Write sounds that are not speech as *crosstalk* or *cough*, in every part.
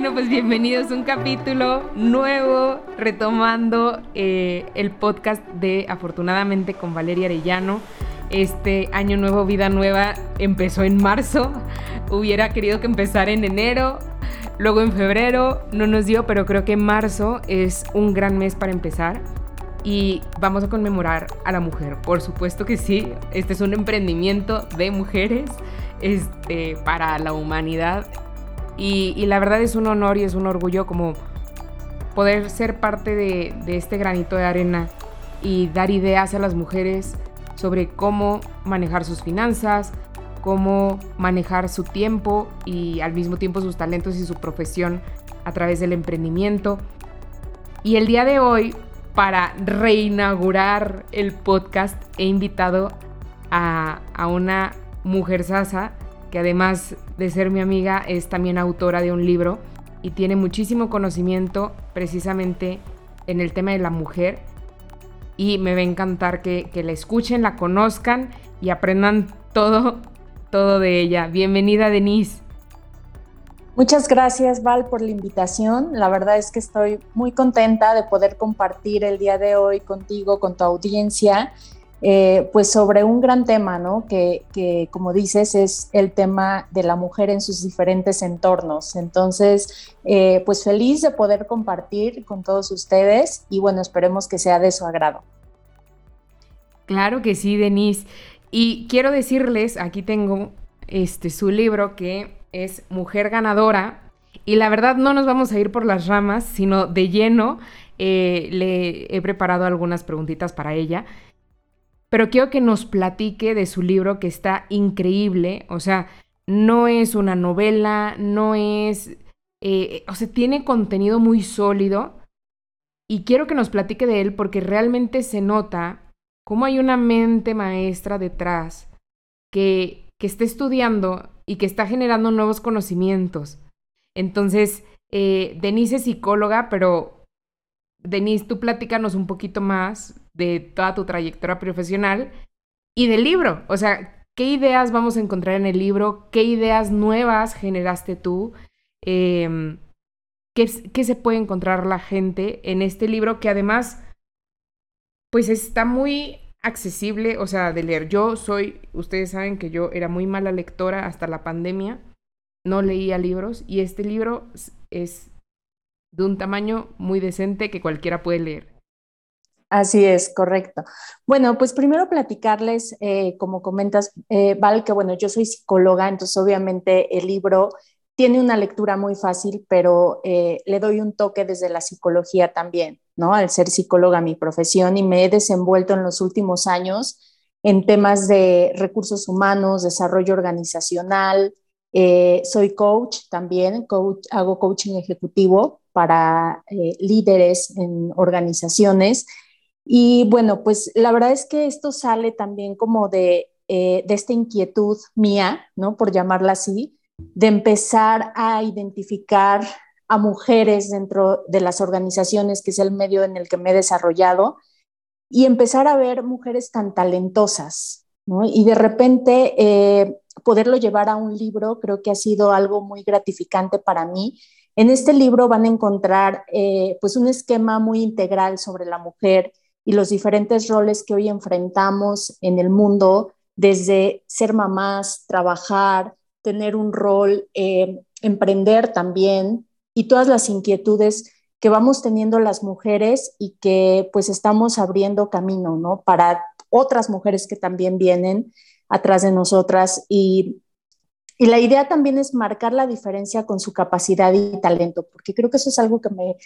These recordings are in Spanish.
Bueno, pues bienvenidos a un capítulo nuevo, retomando eh, el podcast de Afortunadamente con Valeria Arellano. Este año nuevo, vida nueva, empezó en marzo. Hubiera querido que empezara en enero, luego en febrero, no nos dio, pero creo que marzo es un gran mes para empezar. Y vamos a conmemorar a la mujer, por supuesto que sí. Este es un emprendimiento de mujeres este, para la humanidad y, la verdad es un honor y es un orgullo como poder ser parte de, este granito de arena y dar ideas a las mujeres sobre cómo manejar sus finanzas, cómo manejar su tiempo y al mismo tiempo sus talentos y su profesión a través del emprendimiento. Y el día de hoy, para reinaugurar el podcast, he invitado a, a una mujer sasa que además de ser mi amiga es también autora de un libro y tiene muchísimo conocimiento precisamente en el tema de la mujer y me va a encantar que, la escuchen, la conozcan y aprendan todo, todo de ella. Bienvenida Denise. Muchas gracias Val por la invitación. La verdad es que estoy muy contenta de poder compartir el día de hoy contigo, con tu audiencia eh, pues sobre un gran tema, ¿no? Que, como dices es el tema de la mujer en sus diferentes entornos. Entonces, eh, pues feliz de poder compartir con todos ustedes y bueno, esperemos que sea de su agrado. Claro que sí, Denise. Y quiero decirles, aquí tengo este, su libro que es Mujer Ganadora. Y la verdad no nos vamos a ir por las ramas, sino de lleno. Eh, le he preparado algunas preguntitas para ella pero quiero que nos platique de su libro que está increíble, o sea, no es una novela, no es, eh, o sea, tiene contenido muy sólido y quiero que nos platique de él porque realmente se nota cómo hay una mente maestra detrás que, que está estudiando y que está generando nuevos conocimientos. Entonces, eh, Denise es psicóloga, pero Denise, tú platícanos un poquito más de toda tu trayectoria profesional y del libro. O sea, ¿qué ideas vamos a encontrar en el libro? ¿Qué ideas nuevas generaste tú? Em, ¿qué, ¿Qué se puede encontrar la gente en este libro que además, pues está muy accesible, o sea, de leer. Yo soy, ustedes saben que yo era muy mala lectora hasta la pandemia, no leía libros y este libro es de un tamaño muy decente que cualquiera puede leer. Así es, correcto. Bueno, pues primero platicarles, eh, como comentas, eh, Val, que bueno, yo soy psicóloga, entonces obviamente el libro tiene una lectura muy fácil, pero eh, le doy un toque desde la psicología también, ¿no? Al ser psicóloga mi profesión y me he desenvuelto en los últimos años en temas de recursos humanos, desarrollo organizacional, soy coach también, coach, hago coaching ejecutivo para líderes en organizaciones y bueno, pues la verdad es que esto sale también como de, eh, de esta inquietud mía, ¿no? Por llamarla así, de empezar a identificar a mujeres dentro de las organizaciones, que es el medio en el que me he desarrollado, y empezar a ver mujeres tan talentosas, ¿no? Y de repente eh, poderlo llevar a un libro creo que ha sido algo muy gratificante para mí. En este libro van a encontrar eh, pues un esquema muy integral sobre la mujer, y los diferentes roles que hoy enfrentamos en el mundo, desde ser mamás, trabajar, tener un rol, eh, emprender también y todas las inquietudes que vamos teniendo las mujeres y que pues estamos abriendo camino, ¿no? Para otras mujeres que también vienen atrás de nosotras y, y la idea también es marcar la diferencia con su capacidad y talento, porque creo que eso es algo que me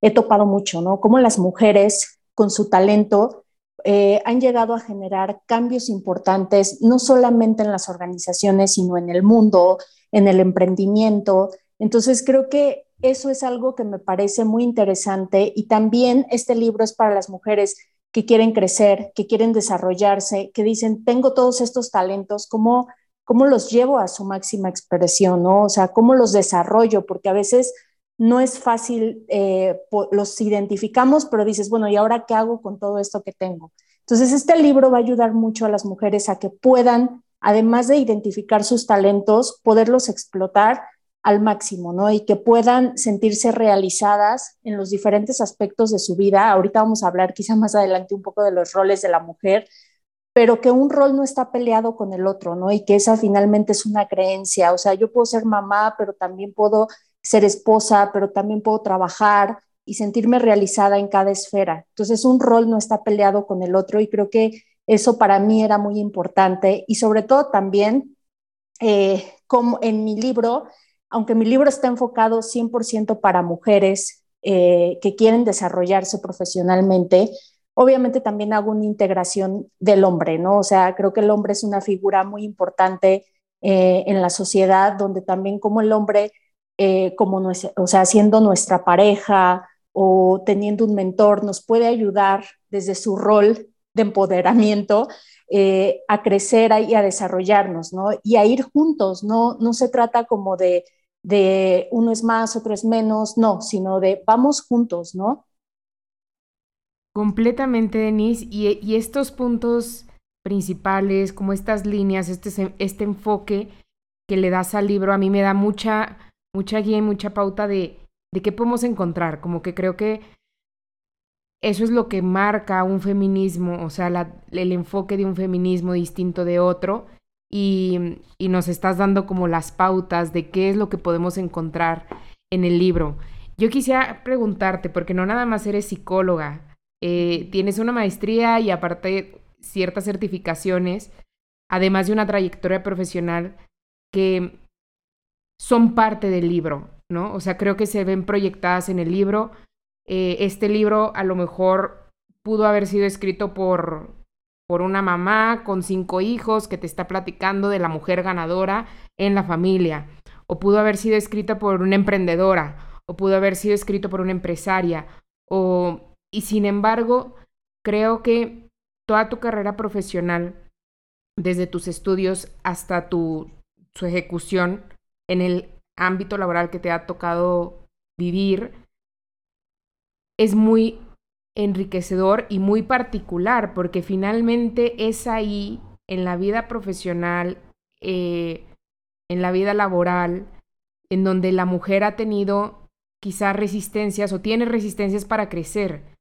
he topado mucho, ¿no? Como las mujeres con su talento, eh, han llegado a generar cambios importantes, no solamente en las organizaciones, sino en el mundo, en el emprendimiento. Entonces, creo que eso es algo que me parece muy interesante y también este libro es para las mujeres que quieren crecer, que quieren desarrollarse, que dicen, tengo todos estos talentos, ¿cómo, cómo los llevo a su máxima expresión? ¿no? O sea, ¿cómo los desarrollo? Porque a veces no es fácil, eh, los identificamos, pero dices, bueno, ¿y ahora qué hago con todo esto que tengo? Entonces, este libro va a ayudar mucho a las mujeres a que puedan, además de identificar sus talentos, poderlos explotar al máximo, ¿no? Y que puedan sentirse realizadas en los diferentes aspectos de su vida. Ahorita vamos a hablar quizá más adelante un poco de los roles de la mujer, pero que un rol no está peleado con el otro, ¿no? Y que esa finalmente es una creencia. O sea, yo puedo ser mamá, pero también puedo ser esposa, pero también puedo trabajar y sentirme realizada en cada esfera. Entonces, un rol no está peleado con el otro y creo que eso para mí era muy importante y sobre todo también, eh, como en mi libro, aunque mi libro está enfocado 100% para mujeres eh, que quieren desarrollarse profesionalmente, obviamente también hago una integración del hombre, ¿no? O sea, creo que el hombre es una figura muy importante eh, en la sociedad, donde también como el hombre, eh, como o sea, siendo nuestra pareja o teniendo un mentor, nos puede ayudar desde su rol de empoderamiento a crecer y a desarrollarnos, ¿no? Y a ir juntos, ¿no? No se trata como de de uno es más, otro es menos, no, sino de vamos juntos, ¿no? Completamente, Denise. Y, estos puntos principales, como estas líneas, este, este enfoque que le das al libro, a mí me da mucha, mucha guía y mucha pauta de, de qué podemos encontrar. Como que creo que eso es lo que marca un feminismo, o sea, el enfoque de un feminismo distinto de otro y, nos estás dando como las pautas de qué es lo que podemos encontrar en el libro. Yo quisiera preguntarte, porque no nada más eres psicóloga, eh, tienes una maestría y aparte ciertas certificaciones, además de una trayectoria profesional que son parte del libro, ¿no? O sea, creo que se ven proyectadas en el libro. Eh, este libro a lo mejor pudo haber sido escrito por por una mamá con cinco hijos que te está platicando de la mujer ganadora en la familia. O pudo haber sido escrita por una emprendedora, o pudo haber sido escrito por una empresaria. O, y sin embargo, creo que toda tu carrera profesional, desde tus estudios hasta tu su ejecución en el ámbito laboral que te ha tocado vivir, es muy enriquecedor y muy particular, porque finalmente es ahí, en la vida profesional, eh, en la vida laboral, en donde la mujer ha tenido quizás resistencias o tiene resistencias para crecer.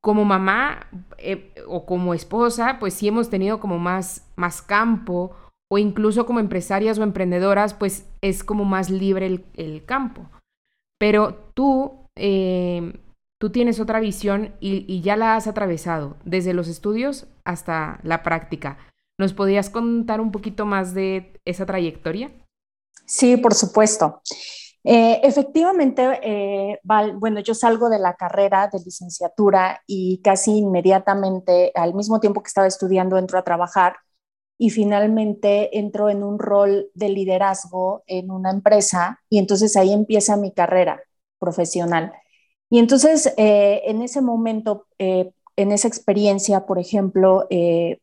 Como mamá eh, o como esposa, pues sí hemos tenido como más, más campo, o incluso como empresarias o emprendedoras, pues es como más libre el, campo. Pero tú, eh, tú tienes otra visión y, ya la has atravesado, desde los estudios hasta la práctica. ¿Nos podrías contar un poquito más de esa trayectoria? Sí, por supuesto. Eh, efectivamente, eh, bueno, yo salgo de la carrera de licenciatura y casi inmediatamente, al mismo tiempo que estaba estudiando, entro a trabajar y finalmente entro en un rol de liderazgo en una empresa y entonces ahí empieza mi carrera profesional. Y entonces, eh, en ese momento, eh, en esa experiencia, por ejemplo, eh,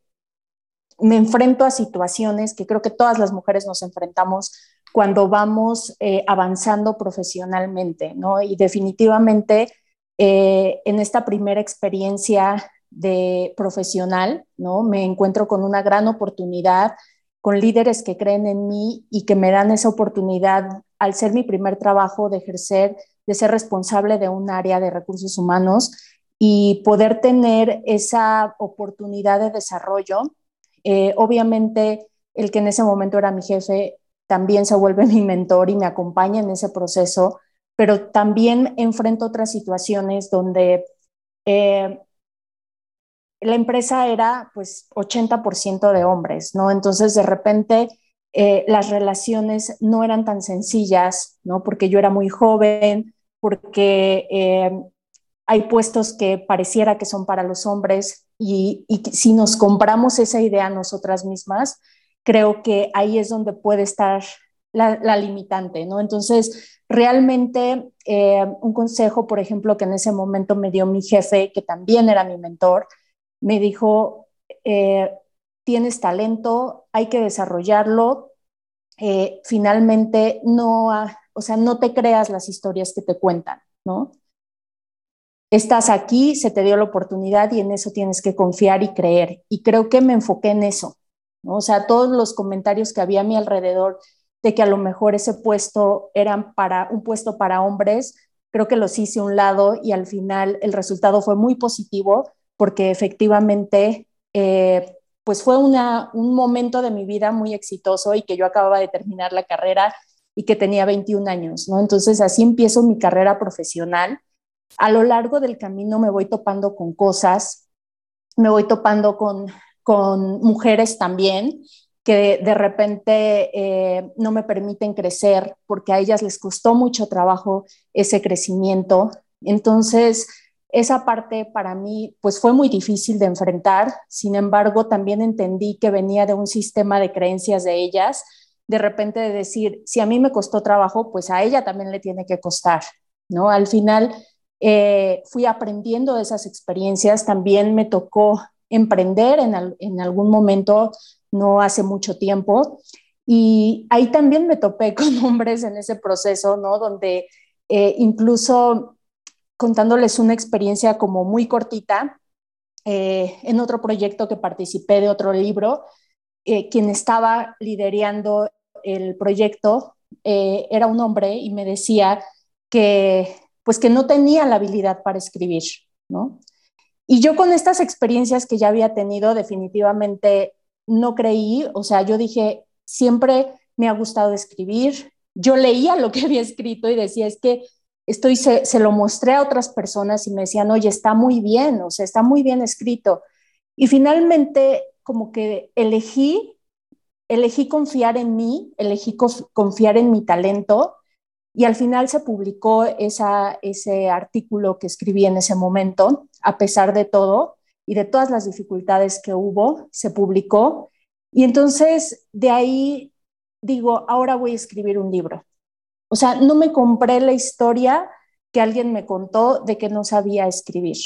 me enfrento a situaciones que creo que todas las mujeres nos enfrentamos cuando vamos avanzando profesionalmente, ¿no? Y definitivamente en esta primera experiencia de profesional, ¿no? Me encuentro con una gran oportunidad, con líderes que creen en mí y que me dan esa oportunidad al ser mi primer trabajo de ejercer de ser responsable de un área de recursos humanos y poder tener esa oportunidad de desarrollo. Eh, obviamente, el que en ese momento era mi jefe también se vuelve *laughs* mi mentor y me acompaña en ese proceso, pero también enfrento otras situaciones donde eh, la empresa era pues 80% de hombres, ¿no? Entonces, de repente, eh, las relaciones no eran tan sencillas, ¿no? Porque yo era muy joven, porque eh, hay puestos que pareciera que son para los hombres y, si nos compramos esa idea nosotras mismas, creo que ahí es donde puede estar la, limitante, ¿no? Entonces, realmente eh, un consejo, por ejemplo, que en ese momento me dio mi jefe, que también era mi mentor, me dijo, tienes talento, hay que desarrollarlo, eh, finalmente no, o sea, no te creas las historias que te cuentan, ¿no? Estás aquí, se te dio la oportunidad y en eso tienes que confiar y creer. Y creo que me enfoqué en eso, ¿no? O sea, todos los comentarios que había a mi alrededor de que a lo mejor ese puesto era para un puesto para hombres, creo que los hice a un lado y al final el resultado fue muy positivo porque efectivamente eh, pues fue una, un momento de mi vida muy exitoso y que yo acababa de terminar la carrera y que tenía 21 años, ¿no? Entonces así empiezo mi carrera profesional. A lo largo del camino me voy topando con cosas, me voy topando con, con mujeres también que de repente eh, no me permiten crecer porque a ellas les costó mucho trabajo ese crecimiento. Entonces, esa parte para mí pues fue muy difícil de enfrentar, sin embargo también entendí que venía de un sistema de creencias de ellas, de repente de decir, si a mí me costó trabajo, pues a ella también le tiene que costar, ¿no? Al final eh, fui aprendiendo de esas experiencias, también me tocó emprender en, en algún momento, no hace mucho tiempo, y ahí también me topé *laughs* con hombres en ese proceso, ¿no? Donde eh, incluso contándoles una experiencia como muy cortita, eh, en otro proyecto que participé de otro libro, eh, quien estaba liderando el proyecto eh, era un hombre y me decía que pues que no tenía la habilidad para escribir, ¿no? Y yo con estas experiencias que ya había tenido definitivamente no creí, o sea, yo dije, siempre me ha gustado escribir, yo leía lo que había escrito y decía, es que estoy, se, se, lo mostré a otras personas y me decían, oye, está muy bien, o sea, está muy bien escrito. Y finalmente, como que elegí, elegí confiar en mí, elegí confiar en mi talento y al final se publicó esa, ese artículo que escribí en ese momento, a pesar de todo y de todas las dificultades que hubo, se publicó. Y entonces de ahí digo, ahora voy a escribir un libro. O sea, no me compré la historia que alguien me contó de que no sabía escribir.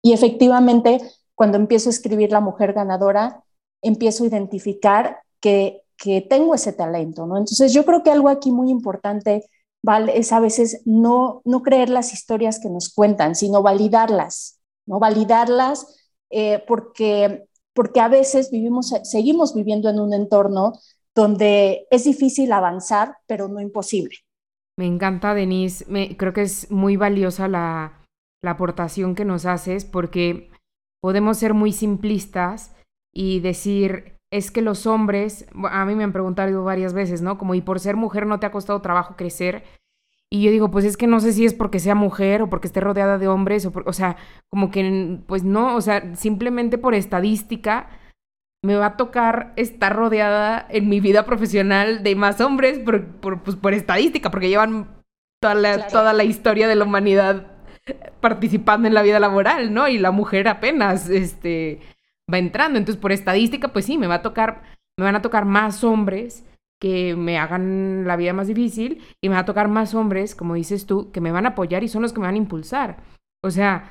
Y efectivamente, cuando empiezo a escribir La mujer ganadora, empiezo a identificar que, que tengo ese talento, ¿no? Entonces yo creo que algo aquí muy importante ¿vale? es a veces no, no creer las historias que nos cuentan, sino validarlas, ¿no? Validarlas eh, porque, porque a veces vivimos, seguimos viviendo en un entorno donde es difícil avanzar, pero no imposible. Me encanta, Denise. Me, creo que es muy valiosa la, la aportación que nos haces porque podemos ser muy simplistas y decir, es que los hombres, a mí me han preguntado varias veces, ¿no? Como, y por ser mujer no te ha costado trabajo crecer. Y yo digo, pues es que no sé si es porque sea mujer o porque esté rodeada de hombres, o, o sea, como que, pues no, o sea, simplemente por estadística me va a tocar estar rodeada en mi vida profesional de más hombres por, por, pues, por estadística, porque llevan toda la, toda la historia de la humanidad participando en la vida laboral, ¿no? Y la mujer apenas este, va entrando. Entonces, por estadística, pues sí, me va a tocar, me van a tocar más hombres que me hagan la vida más difícil y me va a tocar más hombres, como dices tú, que me van a apoyar y son los que me van a impulsar. O sea,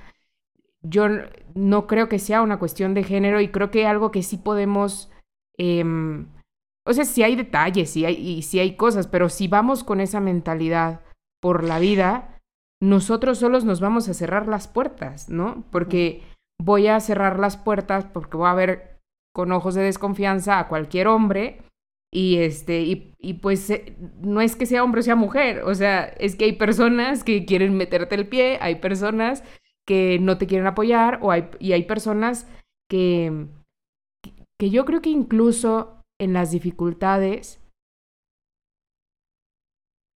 yo no creo que sea una cuestión de género y creo que algo que sí podemos, em, o sea, sí hay detalles sí hay, y sí hay cosas, pero si vamos con esa mentalidad por la vida, nosotros solos nos vamos a cerrar las puertas, ¿no? Porque voy a cerrar las puertas porque voy a ver con ojos de desconfianza a cualquier hombre y este y, y pues eh, no es que sea hombre o sea mujer, o sea, es que hay personas que quieren meterte el pie, hay personas que no te quieren apoyar o hay, y hay personas que, que yo creo que incluso en las dificultades,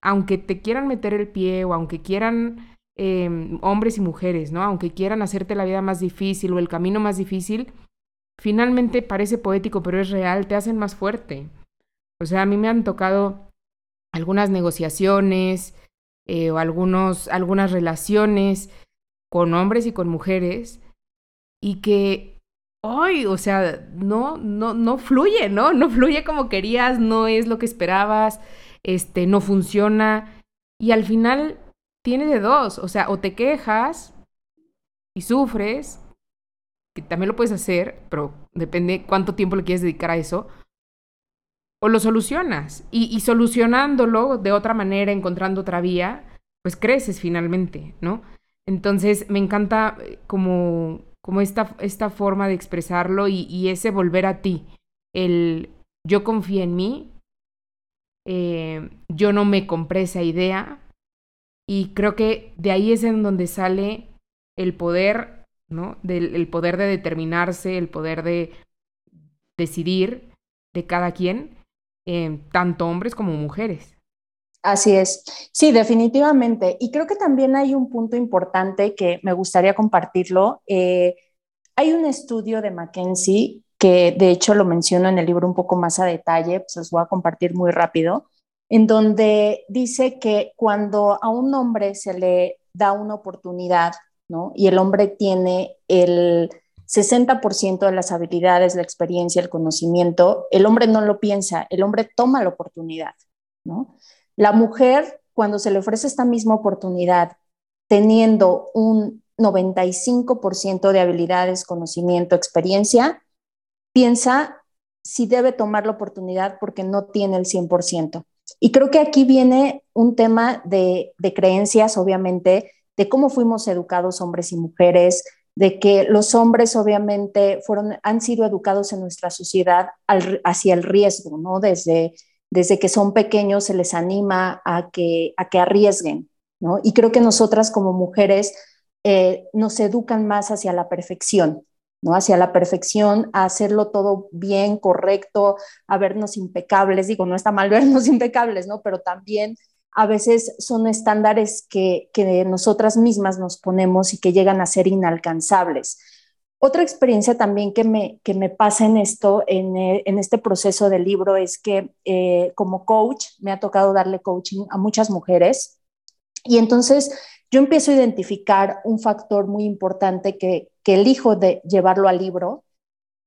aunque te quieran meter el pie o aunque quieran em, hombres y mujeres, ¿no? Aunque quieran hacerte la vida más difícil o el camino más difícil, finalmente parece poético, pero es real, te hacen más fuerte. O sea, a mí me han tocado algunas negociaciones eh, o algunos, algunas relaciones con hombres y con mujeres y que hoy, o sea, no, no, no fluye, ¿no? No fluye como querías, no es lo que esperabas, este, no funciona y al final tiene de dos, o sea, o te quejas y sufres, que también lo puedes hacer, pero depende cuánto tiempo le quieres dedicar a eso, o lo solucionas. Y, y, solucionándolo de otra manera, encontrando otra vía, pues creces finalmente, ¿no? Entonces me encanta eh, como, como esta, esta forma de expresarlo y, ese volver a ti, el yo confío en mí, eh, yo no me compré esa idea y creo que de ahí es en donde sale el poder, ¿no? Del el poder de determinarse, el poder de decidir de cada quien, eh, tanto hombres como mujeres. Así es. Sí, definitivamente. Y creo que también hay un punto importante que me gustaría compartirlo. Eh, hay un estudio de McKenzie que de hecho lo menciono en el libro un poco más a detalle, pues los voy a compartir muy rápido, en donde dice que cuando a un hombre se le da una oportunidad, ¿no? Y el hombre tiene el 60% de las habilidades, la experiencia, el conocimiento, el hombre no lo piensa, el hombre toma la oportunidad, ¿no? La mujer, cuando se le ofrece esta misma oportunidad, teniendo un 95% de habilidades, conocimiento, experiencia, piensa si debe tomar la oportunidad porque no tiene el 100%. Y creo que aquí viene un tema de, creencias, obviamente, de cómo fuimos educados hombres y mujeres, de que los hombres obviamente fueron, han sido educados en nuestra sociedad hacia el riesgo, ¿no? Desde desde que son pequeños se les anima a que, a que arriesguen, ¿no? Y creo que nosotras como mujeres eh, nos educan más hacia la perfección, ¿no? Hacia la perfección, a hacerlo todo bien, correcto, a vernos impecables. Digo, no está mal *laughs* vernos impecables, ¿no? Pero también a veces son estándares que, que nosotras mismas nos ponemos y que llegan a ser inalcanzables. Otra experiencia también que me, que me pasa en esto, en, eh, en este proceso del libro, es que eh, como coach me ha tocado darle coaching a muchas mujeres y entonces yo empiezo a identificar un factor muy importante que, que elijo de llevarlo al libro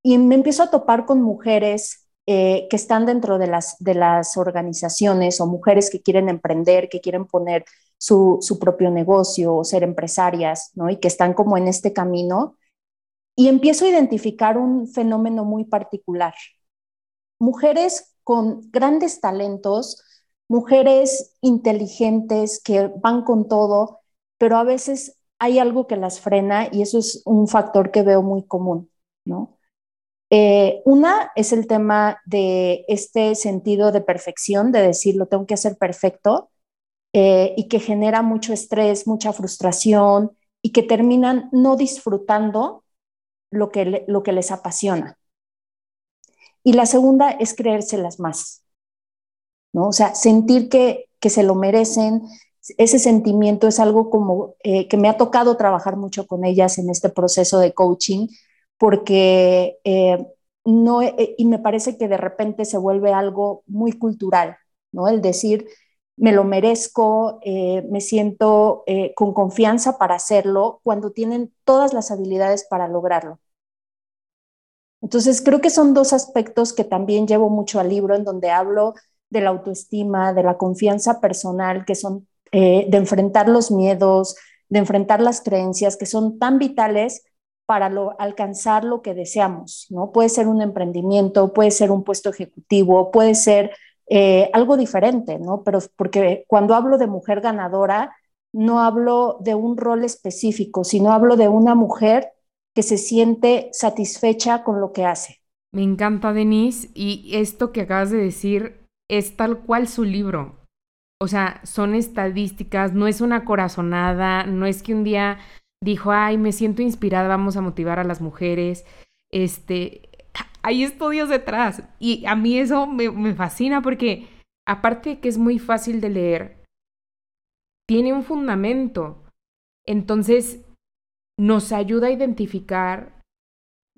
y me empiezo a topar con mujeres eh, que están dentro de las, de las organizaciones o mujeres que quieren emprender, que quieren poner su, su propio negocio o ser empresarias, ¿no? Y que están como en este camino y empiezo a identificar un fenómeno muy particular. Mujeres con grandes talentos, mujeres inteligentes que van con todo, pero a veces hay algo que las frena y eso es un factor que veo muy común, ¿no? Eh, una es el tema de este sentido de perfección, de decir lo tengo que hacer perfecto eh, y que genera mucho estrés, mucha frustración y que terminan no disfrutando lo que, lo que les apasiona. Y la segunda es creérselas más, ¿no? O sea, sentir que, se lo merecen, ese sentimiento es algo como eh, que me ha tocado trabajar mucho con ellas en este proceso de coaching, porque eh, no, eh, y me parece que de repente se vuelve algo muy cultural, ¿no? El decir, me lo merezco, me siento con confianza para hacerlo cuando tienen todas las habilidades para lograrlo. Entonces, creo que son dos aspectos que también llevo mucho al libro, en donde hablo de la autoestima, de la confianza personal, que son eh, de enfrentar los miedos, de enfrentar las creencias, que son tan vitales para alcanzar lo que deseamos, ¿no? Puede ser un emprendimiento, puede ser un puesto ejecutivo, puede ser eh, algo diferente, ¿no? Pero porque cuando hablo de mujer ganadora, no hablo de un rol específico, sino hablo de una mujer que se siente satisfecha con lo que hace. Me encanta, Denise, y esto que acabas de decir es tal cual su libro. O sea, son estadísticas, no es una corazonada, no es que un día dijo, ay, me siento inspirada, vamos a motivar a las mujeres. Este, hay estudios detrás y a mí eso me, me fascina porque aparte de que es muy fácil de leer, tiene un fundamento. Entonces, nos ayuda a identificar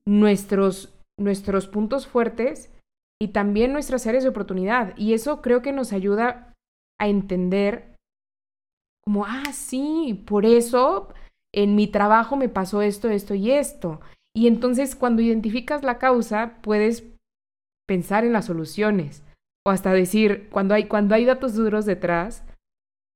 nuestros, nuestros puntos fuertes y también nuestras áreas de oportunidad. Y eso creo que nos ayuda a entender como, ah, sí, por eso en mi trabajo me pasó esto, esto y esto. Y entonces cuando identificas la causa, puedes pensar en las soluciones. O hasta decir, cuando hay, cuando hay datos duros detrás,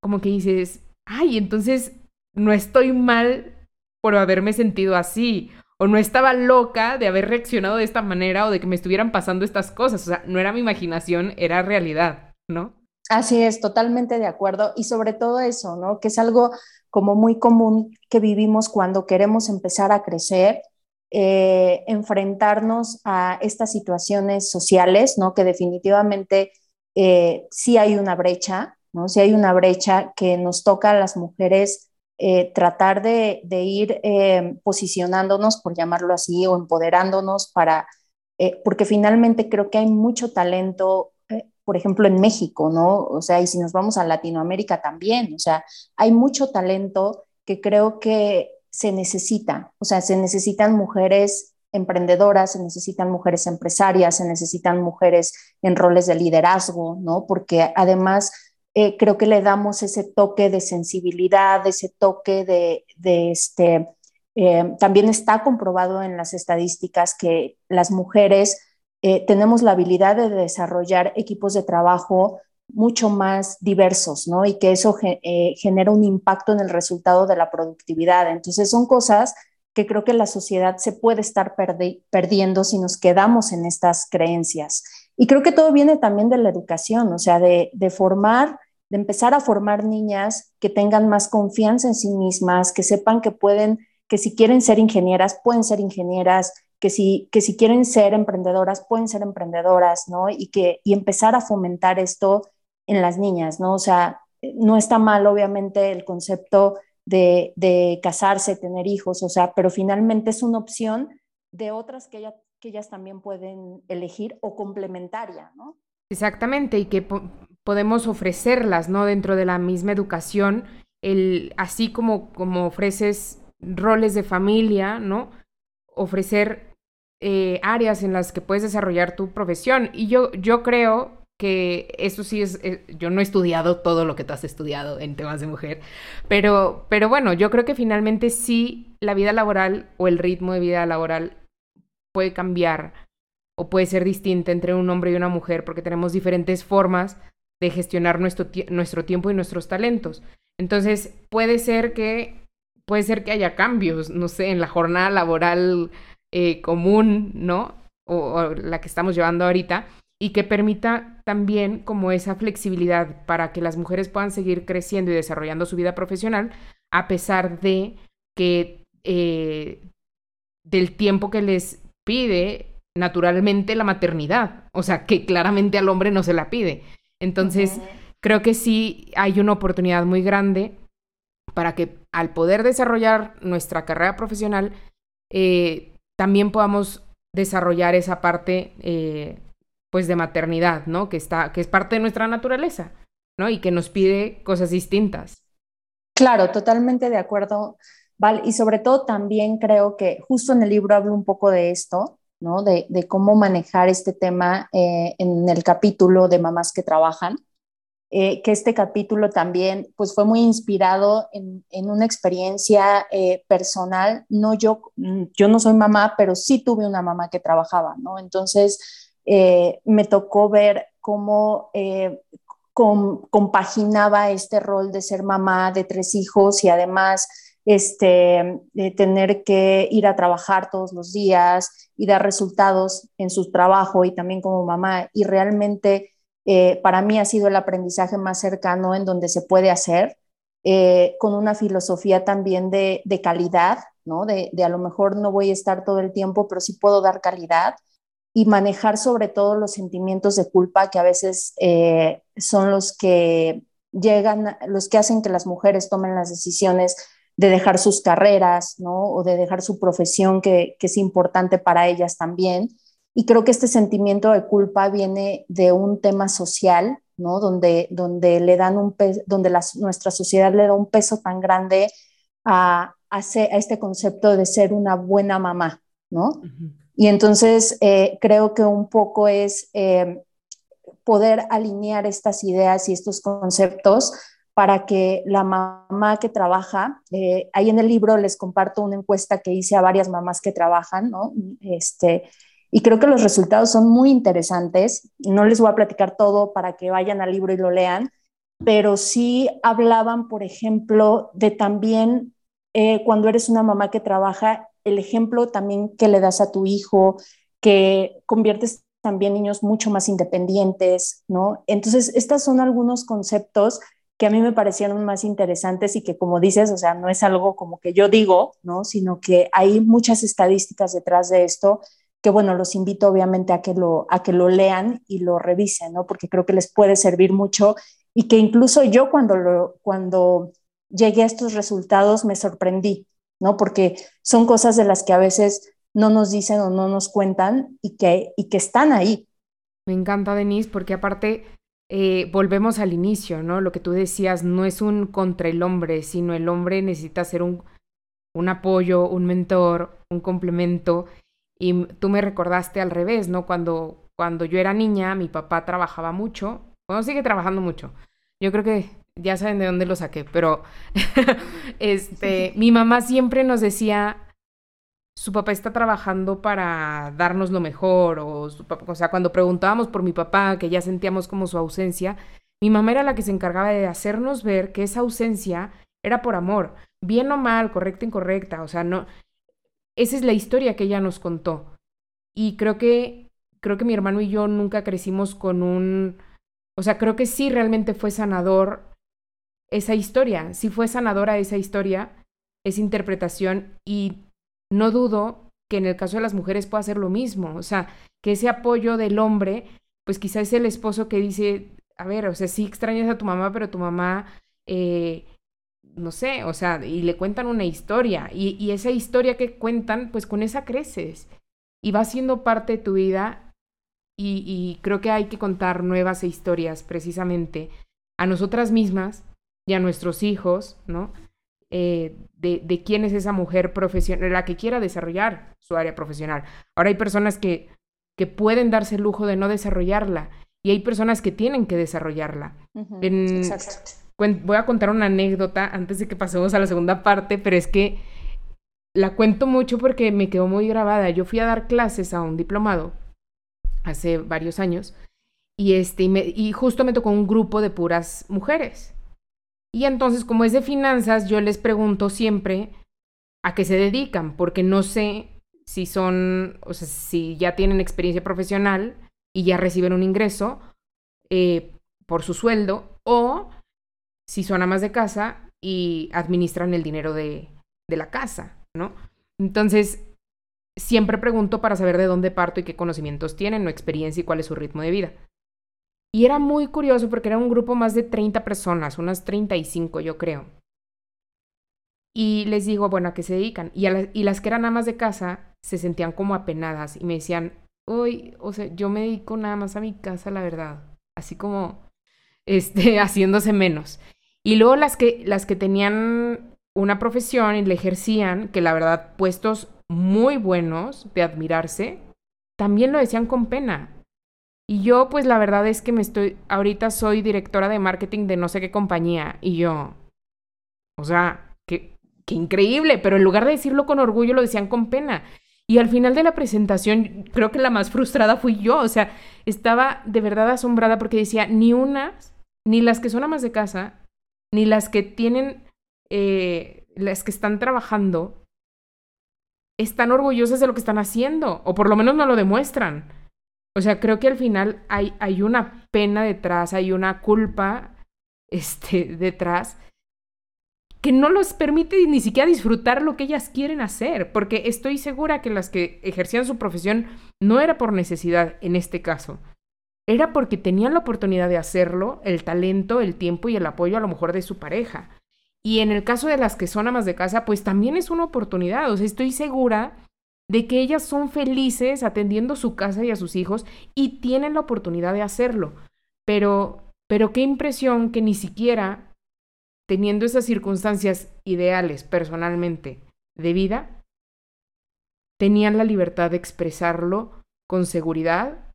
como que dices, ay, entonces no estoy mal por haberme sentido así. O no estaba loca de haber reaccionado de esta manera o de que me estuvieran pasando estas cosas. O sea, no era mi imaginación, era realidad, ¿no? Así es, totalmente de acuerdo. Y sobre todo eso, ¿no? Que es algo como muy común que vivimos cuando queremos empezar a crecer, eh, enfrentarnos a estas situaciones sociales, ¿no? Que definitivamente eh, sí hay una brecha, ¿no? Sí hay una brecha que nos toca a las mujeres eh, tratar de, ir eh, posicionándonos, por llamarlo así, o empoderándonos para, porque finalmente creo que hay mucho talento, por ejemplo, en México, ¿no? O sea, y si nos vamos a Latinoamérica también, o sea, hay mucho talento que creo que se necesita, o sea, se necesitan mujeres emprendedoras, se necesitan mujeres empresarias, se necesitan mujeres en roles de liderazgo, ¿no? Porque además eh, creo que le damos ese toque de sensibilidad, ese toque de, este, eh, también está comprobado en las estadísticas que las mujeres eh, tenemos la habilidad de desarrollar equipos de trabajo mucho más diversos, ¿no? Y que eso genera un impacto en el resultado de la productividad. Entonces son cosas que creo que la sociedad se puede estar perdiendo si nos quedamos en estas creencias. Y creo que todo viene también de la educación, o sea, de, formar, de empezar a formar niñas que tengan más confianza en sí mismas, que sepan que pueden, que si quieren ser ingenieras, pueden ser ingenieras, que si, que si quieren ser emprendedoras, pueden ser emprendedoras, ¿no? Y, que, y empezar a fomentar esto en las niñas, ¿no? O sea, no está mal, obviamente, el concepto de, casarse, tener hijos, o sea, pero finalmente es una opción de otras que, ellas también pueden elegir o complementaria, ¿no? Exactamente, y que podemos ofrecerlas, ¿no? Dentro de la misma educación, el, así como, como ofreces roles de familia, ¿no? Ofrecer eh, áreas en las que puedes desarrollar tu profesión. Y yo, yo creo que eso sí es, eh, yo no he estudiado todo lo que tú has estudiado en temas de mujer, pero, pero bueno, yo creo que finalmente sí la vida laboral o el ritmo de vida laboral puede cambiar o puede ser distinta entre un hombre y una mujer porque tenemos diferentes formas de gestionar nuestro, nuestro tiempo y nuestros talentos. Entonces, puede ser que, puede ser que haya cambios, no sé, en la jornada laboral eh, común, ¿no? o la que estamos llevando ahorita, y que permita también como esa flexibilidad para que las mujeres puedan seguir creciendo y desarrollando su vida profesional a pesar de que eh, del tiempo que les pide naturalmente la maternidad, o sea, que claramente al hombre no se la pide. Entonces, creo que sí hay una oportunidad muy grande para que al poder desarrollar nuestra carrera profesional, eh, también podamos desarrollar esa parte eh, pues de maternidad, ¿no? Que está, que es parte de nuestra naturaleza, ¿no? Y que nos pide cosas distintas. Claro, totalmente de acuerdo. Y sobre todo también creo que justo en el libro hablo un poco de esto, ¿no? De, cómo manejar este tema eh, en el capítulo de mamás que trabajan. Eh, que este capítulo también pues fue muy inspirado en, una experiencia eh, personal. No yo, yo no soy mamá, pero sí tuve una mamá que trabajaba, ¿no? Entonces, eh, me tocó ver cómo eh, compaginaba este rol de ser mamá de tres hijos y además este, de tener que ir a trabajar todos los días y dar resultados en su trabajo y también como mamá. Y realmente eh, para mí ha sido el aprendizaje más cercano en donde se puede hacer, con una filosofía también de, calidad, ¿no? De, de, a lo mejor no voy a estar todo el tiempo, pero sí puedo dar calidad y manejar sobre todo los sentimientos de culpa que a veces eh, son los que llegan, los que hacen que las mujeres tomen las decisiones de dejar sus carreras, ¿no? O de dejar su profesión que, es importante para ellas también. Y creo que este sentimiento de culpa viene de un tema social, ¿no? Donde, donde le dan un donde nuestra sociedad le da un peso tan grande a, a, este concepto de ser una buena mamá, ¿no? Y entonces eh, creo que un poco es eh, poder alinear estas ideas y estos conceptos para que la mamá que trabaja, eh, ahí en el libro les comparto una encuesta que hice a varias mamás que trabajan, ¿no? Este, y creo que los resultados son muy interesantes. No les voy a platicar todo para que vayan al libro y lo lean, pero sí hablaban, por ejemplo, de también cuando eres una mamá que trabaja, el ejemplo también que le das a tu hijo, que conviertes también niños mucho más independientes, ¿no? Entonces, estos son algunos conceptos que a mí me parecieron más interesantes y que, como dices, o sea, no es algo como que yo digo, ¿no? Sino que hay muchas estadísticas detrás de esto que bueno, los invito obviamente a que lo, a que lo lean y lo revisen, ¿no? Porque creo que les puede servir mucho y que incluso yo cuando, lo, cuando llegué a estos resultados me sorprendí, ¿no? Porque son cosas de las que a veces no nos dicen o no nos cuentan y que, y que están ahí. Me encanta, Denise, porque aparte eh, volvemos al inicio, ¿no? Lo que tú decías, no es un contra el hombre, sino el hombre necesita ser un, un apoyo, un mentor, un complemento. Y tú me recordaste al revés, ¿no? Cuando, cuando yo era niña, mi papá trabajaba mucho, bueno, sigue trabajando mucho. Yo creo que ya saben de dónde lo saqué, pero *laughs* este, mi mamá siempre nos decía, su papá está trabajando para darnos lo mejor, o, o sea, cuando preguntábamos por mi papá, que ya sentíamos como su ausencia, mi mamá era la que se encargaba de hacernos ver que esa ausencia era por amor, bien o mal, correcta incorrecta, o sea, no, esa es la historia que ella nos contó. Y creo que, creo que mi hermano y yo nunca crecimos con un, o sea, creo que sí realmente fue sanador esa historia, sí fue sanadora esa historia, esa interpretación y no dudo que en el caso de las mujeres pueda ser lo mismo, o sea, que ese apoyo del hombre, pues quizás es el esposo que dice, a ver, o sea, sí extrañas a tu mamá, pero tu mamá, eh, no sé, o sea, y le cuentan una historia, y, esa historia que cuentan, pues con esa creces, y va siendo parte de tu vida, y creo que hay que contar nuevas historias precisamente a nosotras mismas y a nuestros hijos, ¿no? Eh, de, de, quién es esa mujer profesional, la que quiera desarrollar su área profesional. Ahora hay personas que, que pueden darse el lujo de no desarrollarla y hay personas que tienen que desarrollarla. voy a contar una anécdota antes de que pasemos a la segunda parte, pero es que la cuento mucho porque me quedó muy grabada. Yo fui a dar clases a un diplomado hace varios años y, este, y justo me tocó un grupo de puras mujeres. Y entonces, como es de finanzas, yo les pregunto siempre a qué se dedican, porque no sé si son, o sea, si ya tienen experiencia profesional y ya reciben un ingreso eh, por su sueldo, o si son amas de casa y administran el dinero de, de la casa, ¿no? Entonces, siempre pregunto para saber de dónde parto y qué conocimientos tienen o experiencia y cuál es su ritmo de vida. Y era muy curioso porque era un grupo más de 30 personas, unas 35 yo creo. Y les digo, bueno, ¿a qué se dedican? Y, las que eran amas de casa se sentían como apenadas y me decían, uy, o sea, yo me dedico nada más a mi casa, la verdad. Así como, este, *laughs* haciéndose menos. Y luego las que, las que tenían una profesión y le ejercían, que la verdad, puestos muy buenos de admirarse, también lo decían con pena. Y yo, pues la verdad es que me estoy, ahorita soy directora de marketing de no sé qué compañía. Y yo, o sea, qué, qué increíble, pero en lugar de decirlo con orgullo, lo decían con pena. Y al final de la presentación, creo que la más frustrada fui yo. O sea, estaba de verdad asombrada porque decía, ni unas, ni las que son amas de casa, ni las que tienen, eh, las que están trabajando, están orgullosas de lo que están haciendo, o por lo menos no lo demuestran. O sea, creo que al final hay, hay una pena detrás, hay una culpa este, *laughs* detrás que no los permite ni siquiera disfrutar lo que ellas quieren hacer, porque estoy segura que las que ejercían su profesión no era por necesidad en este caso, era porque tenían la oportunidad de hacerlo, el talento, el tiempo y el apoyo a lo mejor de su pareja. Y en el caso de las que son amas de casa, pues también es una oportunidad, o sea, estoy segura de que ellas son felices atendiendo su casa y a sus hijos y tienen la oportunidad de hacerlo. Pero, pero qué impresión que ni siquiera teniendo esas circunstancias ideales personalmente de vida, tenían la libertad de expresarlo con seguridad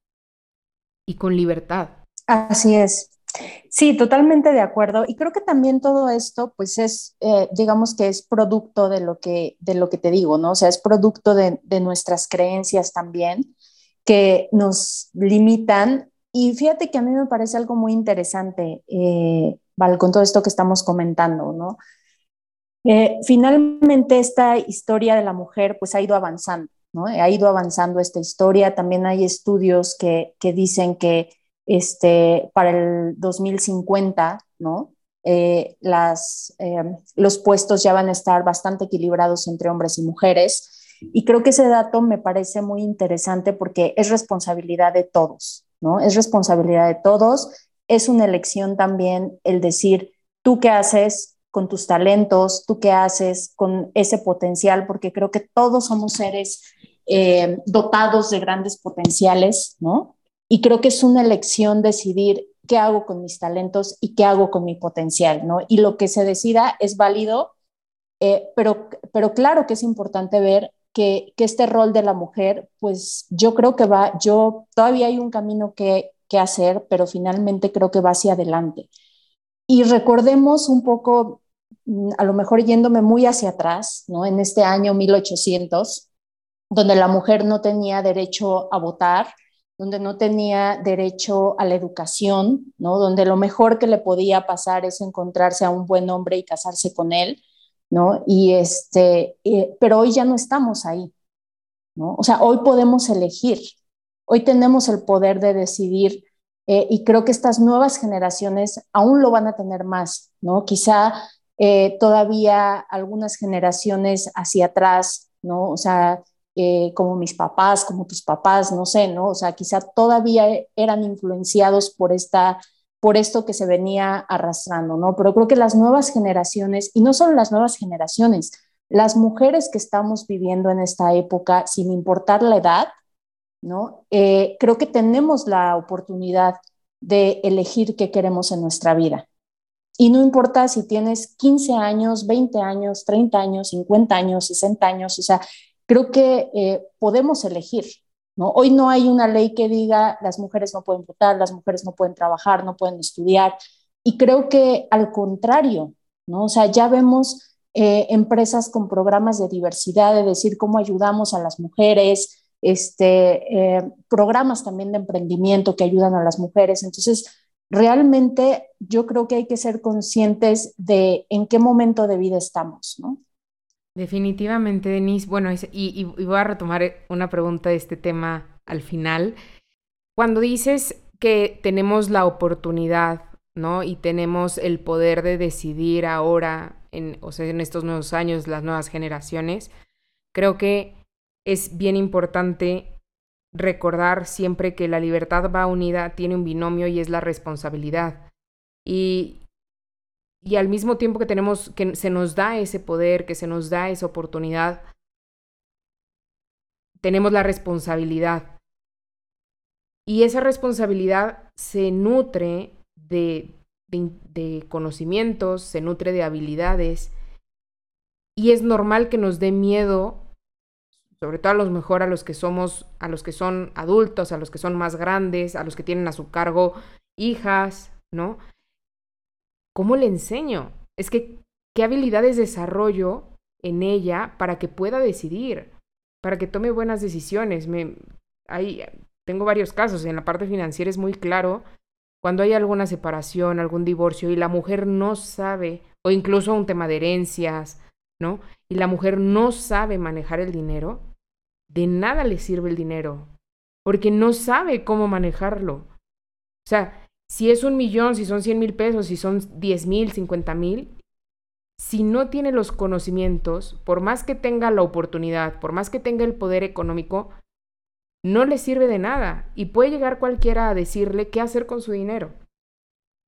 y con libertad. Así es. Sí, totalmente de acuerdo. Y creo que también todo esto, pues es, eh, digamos que es producto de lo que, de lo que te digo, ¿no? O sea, es producto de, nuestras creencias también que nos limitan. Y fíjate que a mí me parece algo muy interesante, eh, Val, con todo esto que estamos comentando, ¿no? Eh, finalmente esta historia de la mujer pues ha ido avanzando, ¿no? Ha ido avanzando esta historia. También hay estudios que, que dicen que este, para el 2050, ¿no? Eh, las, eh, los puestos ya van a estar bastante equilibrados entre hombres y mujeres. Y creo que ese dato me parece muy interesante porque es responsabilidad de todos, ¿no? Es responsabilidad de todos, es una elección también el decir, tú qué haces con tus talentos, tú qué haces con ese potencial, porque creo que todos somos seres eh, dotados de grandes potenciales, ¿no? Y creo que es una elección decidir qué hago con mis talentos y qué hago con mi potencial, ¿no? Y lo que se decida es válido, eh, pero, pero claro que es importante ver que, que, este rol de la mujer, pues yo creo que va, yo todavía hay un camino que, que hacer, pero finalmente creo que va hacia adelante. Y recordemos un poco, mm, a lo mejor yéndome muy hacia atrás, ¿no? En este año 1800, donde la mujer no tenía derecho a votar, donde no tenía derecho a la educación, ¿no? Donde lo mejor que le podía pasar es encontrarse a un buen hombre y casarse con él, ¿no? Y este, pero hoy ya no estamos ahí, ¿no? O sea, hoy podemos elegir, hoy tenemos el poder de decidir eh, y creo que estas nuevas generaciones aún lo van a tener más, ¿no? Quizá eh, todavía algunas generaciones hacia atrás, ¿no? O sea, eh, como mis papás, como tus papás, no sé, ¿no? O sea, quizá todavía eran influenciados por esta por esto que se venía arrastrando, ¿no? Pero creo que las nuevas generaciones, y no solo las nuevas generaciones, las mujeres que estamos viviendo en esta época, sin importar la edad, ¿no? Eh, creo que tenemos la oportunidad de elegir qué queremos en nuestra vida. Y no importa si tienes 15 años, 20 años, 30 años, 50 años, 60 años, o sea, creo que eh, podemos elegir. ¿no? Hoy no hay una ley que diga las mujeres no pueden votar, las mujeres no pueden trabajar, no pueden estudiar. Y creo que al contrario, ¿no? o sea, ya vemos eh, empresas con programas de diversidad, de decir cómo ayudamos a las mujeres, este, eh, programas también de emprendimiento que ayudan a las mujeres. Entonces, realmente yo creo que hay que ser conscientes de en qué momento de vida estamos, ¿no? Definitivamente, Denise. Bueno, y, voy a retomar una pregunta de este tema al final. Cuando dices que tenemos la oportunidad, ¿no? Y tenemos el poder de decidir ahora, o sea, en estos nuevos años, las nuevas generaciones, creo que es bien importante recordar siempre que la libertad va unida, tiene un binomio y es la responsabilidad. Y y al mismo tiempo que tenemos, que se nos da ese poder, que se nos da esa oportunidad, tenemos la responsabilidad. Y esa responsabilidad se nutre de, de, conocimientos, se nutre de habilidades. Y es normal que nos dé miedo, sobre todo a los mejor a los que somos, a los que son adultos, a los que son más grandes, a los que tienen a su cargo hijas, ¿no? ¿Cómo le enseño? Es que, ¿qué habilidades desarrollo en ella para que pueda decidir? Para que tome buenas decisiones. Me, hay, tengo varios casos. En la parte financiera es muy claro cuando hay alguna separación, algún divorcio y la mujer no sabe, o incluso un tema de herencias, ¿no? Y la mujer no sabe manejar el dinero, de nada le sirve el dinero, porque no sabe cómo manejarlo. O sea, si es un millón, si son 100 mil pesos, si son 10 mil, 50 mil, si no tiene los conocimientos, por más que tenga la oportunidad, por más que tenga el poder económico, no le sirve de nada y puede llegar cualquiera a decirle qué hacer con su dinero,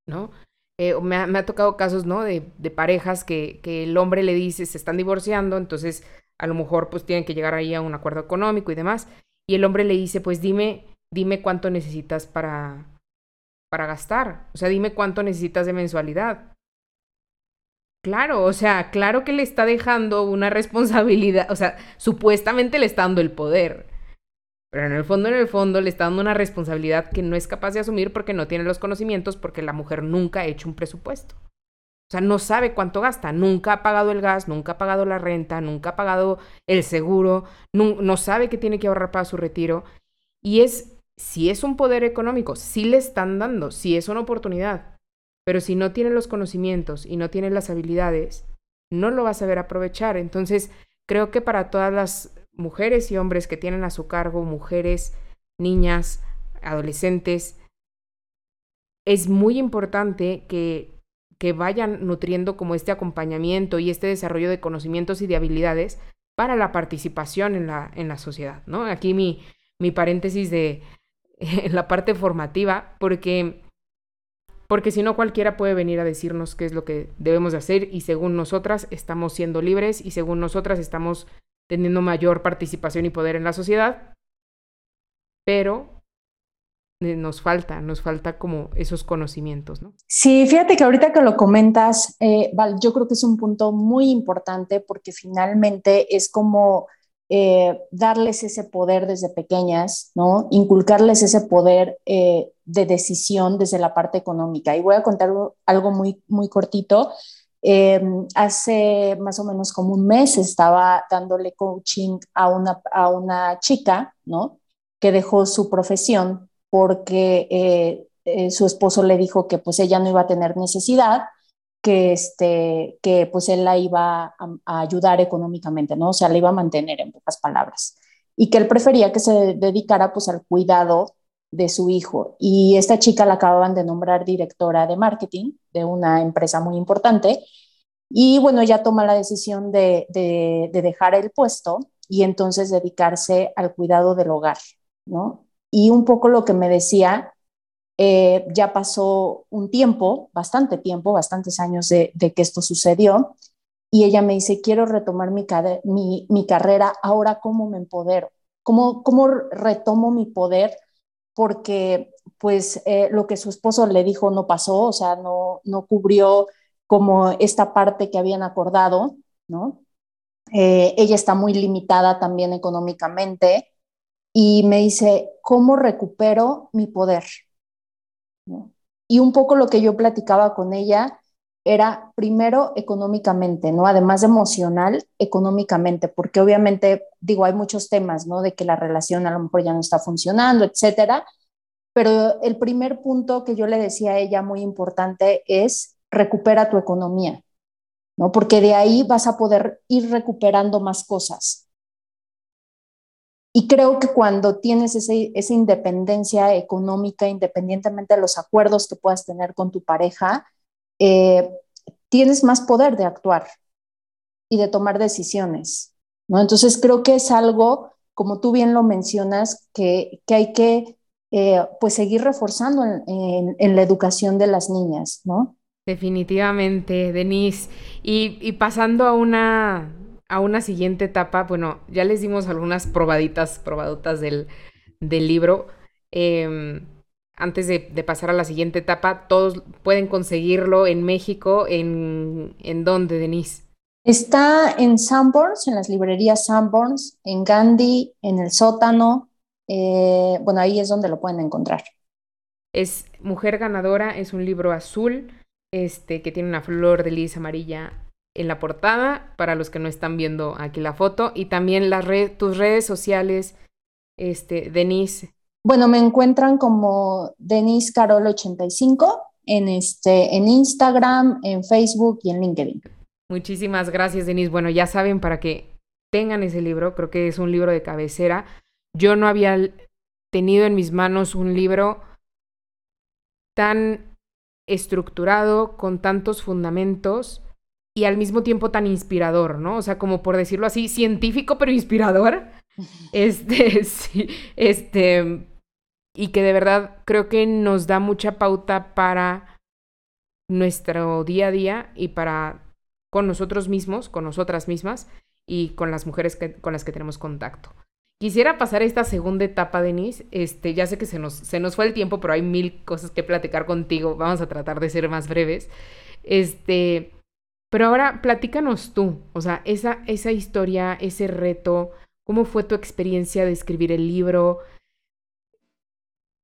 ¿no? Eh, me, ha, tocado casos, ¿no? De, parejas que, que, el hombre le dice se están divorciando, entonces a lo mejor pues tienen que llegar ahí a un acuerdo económico y demás, y el hombre le dice pues dime, dime cuánto necesitas para, para gastar. O sea, dime cuánto necesitas de mensualidad. Claro, o sea, claro que le está dejando una responsabilidad, o sea, supuestamente le está dando el poder. Pero en el fondo, en el fondo, le está dando una responsabilidad que no es capaz de asumir porque no tiene los conocimientos, porque la mujer nunca ha hecho un presupuesto. O sea, no sabe cuánto gasta, nunca ha pagado el gas, nunca ha pagado la renta, nunca ha pagado el seguro, no, no sabe que tiene que ahorrar para su retiro. Y es si es un poder económico, sí le están dando, si es una oportunidad. Pero si no tiene los conocimientos y no tiene las habilidades, no lo va a saber aprovechar. Entonces, creo que para todas las mujeres y hombres que tienen a su cargo, mujeres, niñas, adolescentes, es muy importante que, que vayan nutriendo como este acompañamiento y este desarrollo de conocimientos y de habilidades para la participación en la, en la sociedad, ¿no? Aquí mi, mi paréntesis de *laughs* la parte formativa, porque, porque si no cualquiera puede venir a decirnos qué es lo que debemos de hacer y según nosotras estamos siendo libres y según nosotras estamos teniendo mayor participación y poder en la sociedad, pero eh, nos falta, nos falta como esos conocimientos, ¿no? Sí, fíjate que ahorita que lo comentas, eh, Val, yo creo que es un punto muy importante porque finalmente es como eh, darles ese poder desde pequeñas, ¿no? Inculcarles ese poder de decisión desde la parte económica. Y voy a contar algo muy, muy cortito. Em, hace más o menos como un mes estaba dándole coaching a una, a una chica, ¿no? Que dejó su profesión porque eh, eh, su esposo le dijo que pues ella no iba a tener necesidad, que, este, que pues él la iba a, ayudar económicamente, ¿no? O sea, la iba a mantener en pocas palabras. Y que él prefería que se dedicara pues al cuidado de su hijo. Y esta chica la acababan de nombrar directora de marketing de una empresa muy importante. Y bueno, ella toma la decisión de, de, de dejar el puesto y entonces dedicarse al cuidado del hogar, ¿no? Y un poco lo que me decía, eh, ya pasó un tiempo, bastante tiempo, bastantes años de, que esto sucedió, y ella me dice, quiero retomar mi, mi, carrera, ahora cómo me empodero, cómo, cómo retomo mi poder, porque pues eh, lo que su esposo le dijo no pasó, o sea, no, no cubrió como esta parte que habían acordado, ¿no? Eh, ella está muy limitada también económicamente y me dice, ¿cómo recupero mi poder? Y un poco lo que yo platicaba con ella era primero económicamente, ¿no? Además de emocional, económicamente, porque obviamente, digo, hay muchos temas, ¿no? De que la relación a lo mejor ya no está funcionando, etcétera. Pero el primer punto que yo le decía a ella muy importante es recupera tu economía, ¿no? Porque de ahí vas a poder ir recuperando más cosas. Y creo que cuando tienes esa independencia económica, independientemente de los acuerdos que puedas tener con tu pareja, eh, tienes más poder de actuar y de tomar decisiones. ¿no? Entonces creo que es algo, como tú bien lo mencionas, que, hay que eh, pues seguir reforzando en, la educación de las niñas, ¿no? Definitivamente, Denise. y pasando a una a una siguiente etapa, bueno, ya les dimos algunas probaditas, probadotas del, del libro. Em, antes de, pasar a la siguiente etapa, todos pueden conseguirlo en México. ¿En, en dónde, Denise? Está en Sanborns, en las librerías Sanborns, en Gandhi, en el sótano. Eh, bueno, ahí es donde lo pueden encontrar. Es Mujer Ganadora, es un libro azul, este, que tiene una flor de lis amarilla en la portada, para los que no están viendo aquí la foto, y también las tus redes sociales, este, Denise. Bueno, me encuentran como Denise Carol 85 en, este, en Instagram, en Facebook y en LinkedIn. Muchísimas gracias, Denise. Bueno, ya saben, para que tengan ese libro, creo que es un libro de cabecera. Yo no había tenido en mis manos un libro tan estructurado, con tantos fundamentos y al mismo tiempo tan inspirador, ¿no? O sea, como por decirlo así, científico pero inspirador. *laughs* Este, *laughs* sí, este, y que de verdad creo que nos da mucha pauta para nuestro día a día y para con nosotros mismos, con nosotras mismas y con las mujeres que, con las que tenemos contacto. Quisiera pasar esta segunda etapa, Denise. Este, ya sé que se nos, se nos fue el tiempo, pero hay mil cosas que platicar contigo. Vamos a tratar de ser más breves. Este, pero ahora platícanos tú, o sea, esa, esa historia, ese reto, ¿cómo fue tu experiencia de escribir el libro?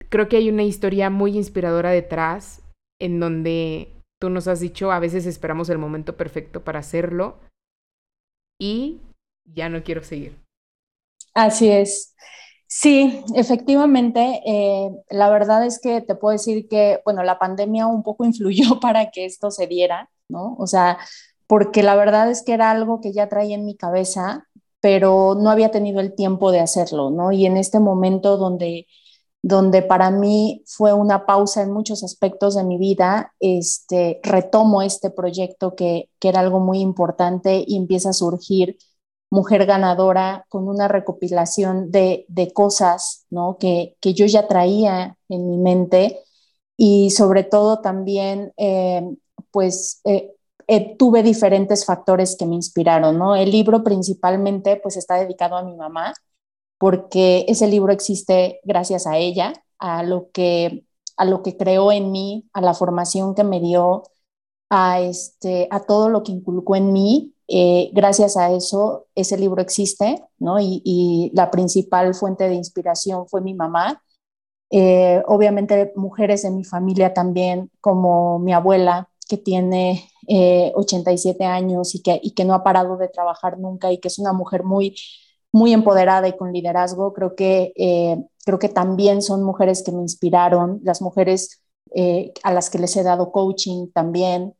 Creo que hay una historia muy inspiradora detrás, en donde tú nos has dicho, a veces esperamos el momento perfecto para hacerlo y ya no quiero seguir. Así es. Sí, efectivamente, eh, la verdad es que te puedo decir que, bueno, la pandemia un poco influyó *laughs* para que esto se diera. ¿No? O sea, porque la verdad es que era algo que ya traía en mi cabeza, pero no había tenido el tiempo de hacerlo, ¿no? Y en este momento donde, donde para mí fue una pausa en muchos aspectos de mi vida, este, retomo este proyecto que, que era algo muy importante y empieza a surgir mujer ganadora con una recopilación de, cosas ¿no? que, yo ya traía en mi mente y sobre todo también eh, pues eh, eh, tuve diferentes factores que me inspiraron. ¿no? El libro principalmente pues está dedicado a mi mamá porque ese libro existe gracias a ella, a lo que, a lo que creó en mí, a la formación que me dio, a, este, a todo lo que inculcó en mí eh, gracias a eso, ese libro existe, ¿no? Y, la principal fuente de inspiración fue mi mamá. Eh, obviamente, mujeres en mi familia también, como mi abuela, que tiene 87 eh, años y que, y que no ha parado de trabajar nunca y que es una mujer muy, muy empoderada y con liderazgo. Creo que, creo que también son mujeres que me inspiraron, las mujeres a las que les he dado coaching también,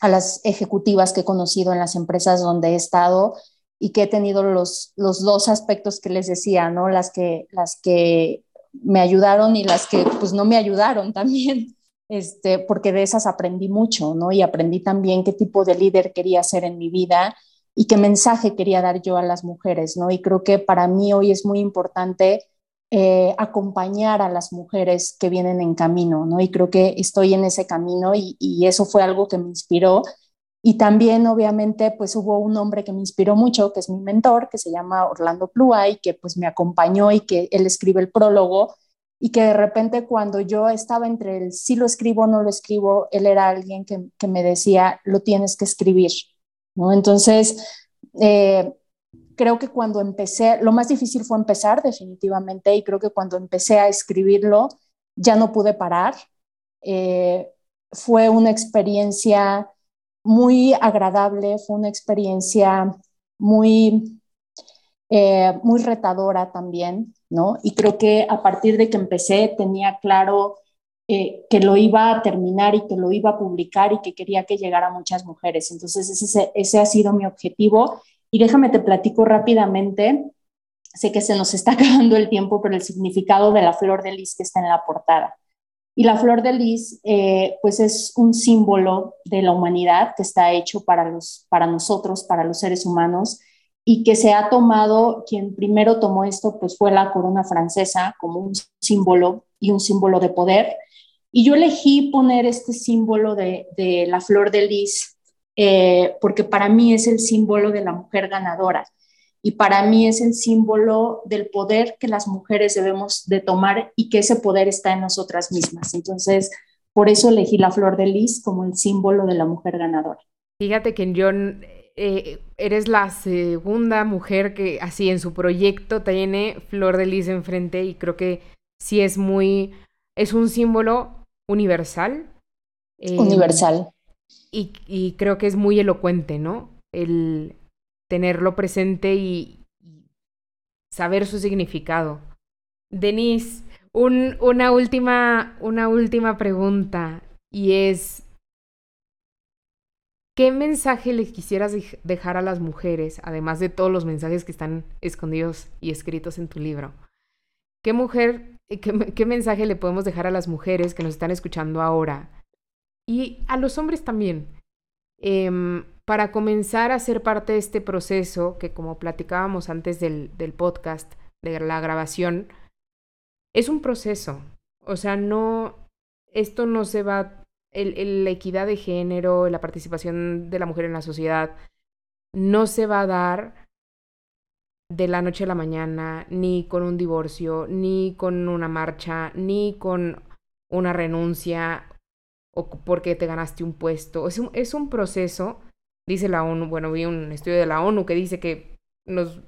a las ejecutivas que he conocido en las empresas donde he estado y que he tenido los, los dos aspectos que les decía, ¿no? Las que, las que me ayudaron y las que pues no me ayudaron *laughs* también, este, porque de esas aprendí mucho, ¿no? Y aprendí también qué tipo de líder quería ser en mi vida y qué mensaje quería dar yo a las mujeres, ¿no? Y creo que para mí hoy es muy importante eh, acompañar a las mujeres que vienen en camino, ¿no? Y creo que estoy en ese camino y, eso fue algo que me inspiró. Y también, obviamente, pues hubo un hombre que me inspiró mucho, que es mi mentor, que se llama Orlando Plúa y que pues me acompañó y que él escribe el prólogo y que de repente cuando yo estaba entre el sí lo escribo o no lo escribo, él era alguien que, que me decía, lo tienes que escribir, ¿no? Entonces, eh, creo que cuando empecé, lo más difícil fue empezar definitivamente y creo que cuando empecé a escribirlo ya no pude parar. Eh, fue una experiencia muy agradable, fue una experiencia muy, eh, muy retadora también, ¿no? Y creo que a partir de que empecé tenía claro eh, que lo iba a terminar y que lo iba a publicar y que quería que llegara a muchas mujeres. Entonces ese, ese ha sido mi objetivo y déjame te platico rápidamente, sé que se nos está *laughs* acabando el tiempo, pero el significado de la flor de lis que está en la portada. Y la flor de lis, eh, pues es un símbolo de la humanidad que está hecho para, los, para nosotros, para los seres humanos, y que se ha tomado, quien primero tomó esto, pues fue la corona francesa como un símbolo y un símbolo de poder. Y yo elegí poner este símbolo de, de la flor de lis eh, porque para mí es el símbolo de la mujer ganadora y para mí es el símbolo del poder que las mujeres debemos de tomar y que ese poder está en nosotras mismas. Entonces, por eso elegí la flor de lis como el símbolo de la mujer ganadora. Fíjate que John, eh, eres la segunda mujer que así en su proyecto tiene flor de lis enfrente y creo que sí es muy, es un símbolo universal. Eh, universal. Y, creo que es muy elocuente, ¿no? El tenerlo presente y, saber su significado. Denise, una, última, una última pregunta y es, ¿qué mensaje les quisieras dejar a las mujeres, además de todos los mensajes que están escondidos y escritos en tu libro? ¿Qué mujer, qué, qué mensaje le podemos dejar a las mujeres que nos están escuchando ahora y a los hombres también, em, para comenzar a ser parte de este proceso que como platicábamos antes del, del podcast, de la grabación, es un proceso. O sea, no, esto no se va, el, la equidad de género, la participación de la mujer en la sociedad, no se va a dar de la noche a la mañana, ni con un divorcio, ni con una marcha, ni con una renuncia o porque te ganaste un puesto. Es un, es un proceso, dice la ONU, bueno, vi un estudio de la ONU que dice que nos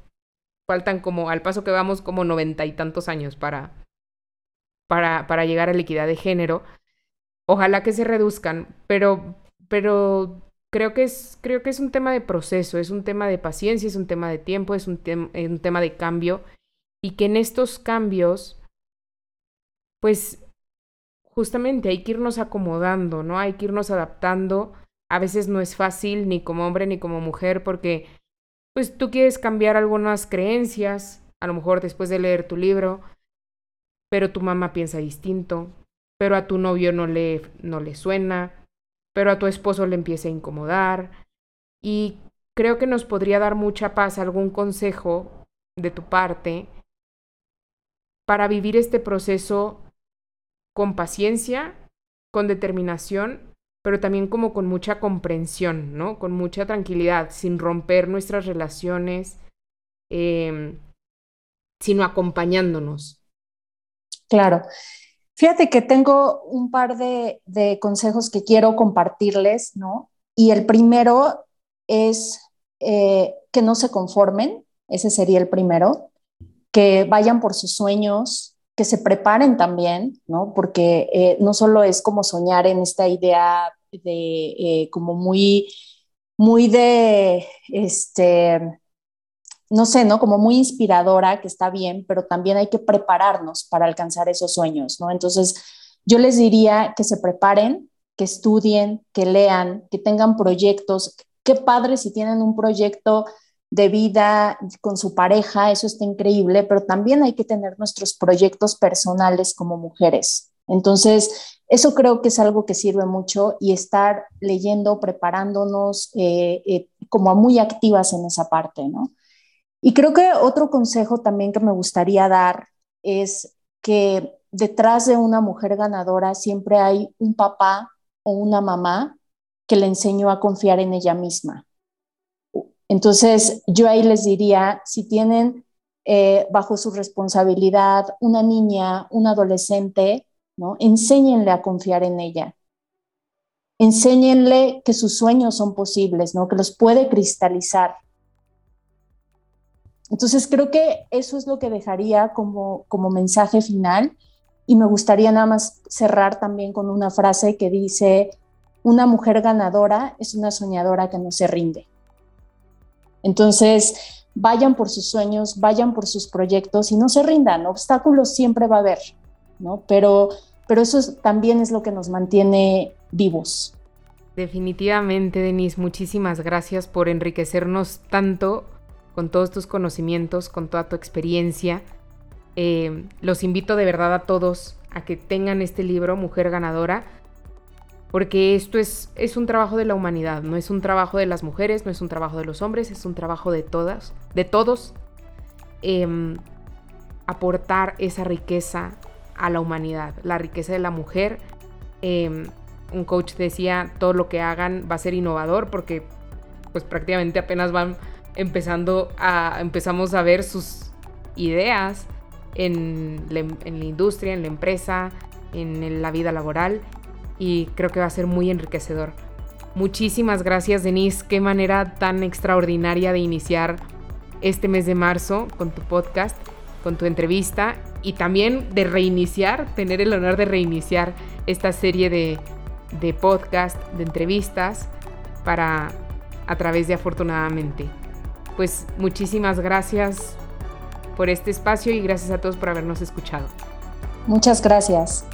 faltan como, al paso que vamos, como noventa y tantos años para, para, para llegar a la equidad de género. Ojalá que se reduzcan, pero, pero creo que es, creo que es un tema de proceso, es un tema de paciencia, es un tema de tiempo, es un, es un tema de cambio, y que en estos cambios, pues justamente hay que irnos acomodando, ¿no? Hay que irnos adaptando. A veces no es fácil ni como hombre ni como mujer porque pues tú quieres cambiar algunas creencias, a lo mejor después de leer tu libro, pero tu mamá piensa distinto, pero a tu novio no le, no le suena, pero a tu esposo le empieza a incomodar. Y creo que nos podría dar mucha paz algún consejo de tu parte para vivir este proceso con paciencia, con determinación, pero también como con mucha comprensión, ¿no? Con mucha tranquilidad, sin romper nuestras relaciones, em, sino acompañándonos. Claro. Fíjate que tengo un par de, consejos que quiero compartirles, ¿no? Y el primero es eh, que no se conformen, ese sería el primero, que vayan por sus sueños, que se preparen también, ¿no? Porque eh, no solo es como soñar en esta idea de eh, como muy, muy de, este, no sé, ¿no? Como muy inspiradora, que está bien, pero también hay que prepararnos para alcanzar esos sueños, ¿no? Entonces, yo les diría que se preparen, que estudien, que lean, que tengan proyectos. Qué padre si tienen un proyecto de vida con su pareja, eso está increíble, pero también hay que tener nuestros proyectos personales como mujeres. Entonces, eso creo que es algo que sirve mucho y estar leyendo, preparándonos eh, eh, como muy activas en esa parte, ¿no? Y creo que otro consejo también que me gustaría dar es que detrás de una mujer ganadora siempre hay un papá o una mamá que le enseñó a confiar en ella misma. Entonces, yo ahí les diría, si tienen eh, bajo su responsabilidad una niña, un adolescente, ¿no? Enséñenle a confiar en ella. Enséñenle que sus sueños son posibles, ¿no? Que los puede cristalizar. Entonces, creo que eso es lo que dejaría como, como mensaje final. Y me gustaría nada más cerrar también con una frase que dice, una mujer ganadora es una soñadora que no se rinde. Entonces, vayan por sus sueños, vayan por sus proyectos y no se rindan. Obstáculos siempre va a haber, ¿no? Pero, pero eso también es lo que nos mantiene vivos. Definitivamente, Denise, muchísimas gracias por enriquecernos tanto con todos tus conocimientos, con toda tu experiencia. Eh, los invito de verdad a todos a que tengan este libro, Mujer Ganadora porque esto es, es un trabajo de la humanidad, no es un trabajo de las mujeres, no es un trabajo de los hombres, es un trabajo de todas, de todos, em, aportar esa riqueza a la humanidad, la riqueza de la mujer. Em, un coach decía, todo lo que hagan va a ser innovador porque pues prácticamente apenas van empezando a, empezamos a ver sus ideas en en la industria, en la empresa, en la vida laboral y creo que va a ser muy enriquecedor. Muchísimas gracias Denise, qué manera tan extraordinaria de iniciar este mes de marzo con tu podcast, con tu entrevista y también de reiniciar, tener el honor de reiniciar esta serie de, de podcast, de entrevistas para a través de afortunadamente. Pues muchísimas gracias por este espacio y gracias a todos por habernos escuchado. Muchas gracias.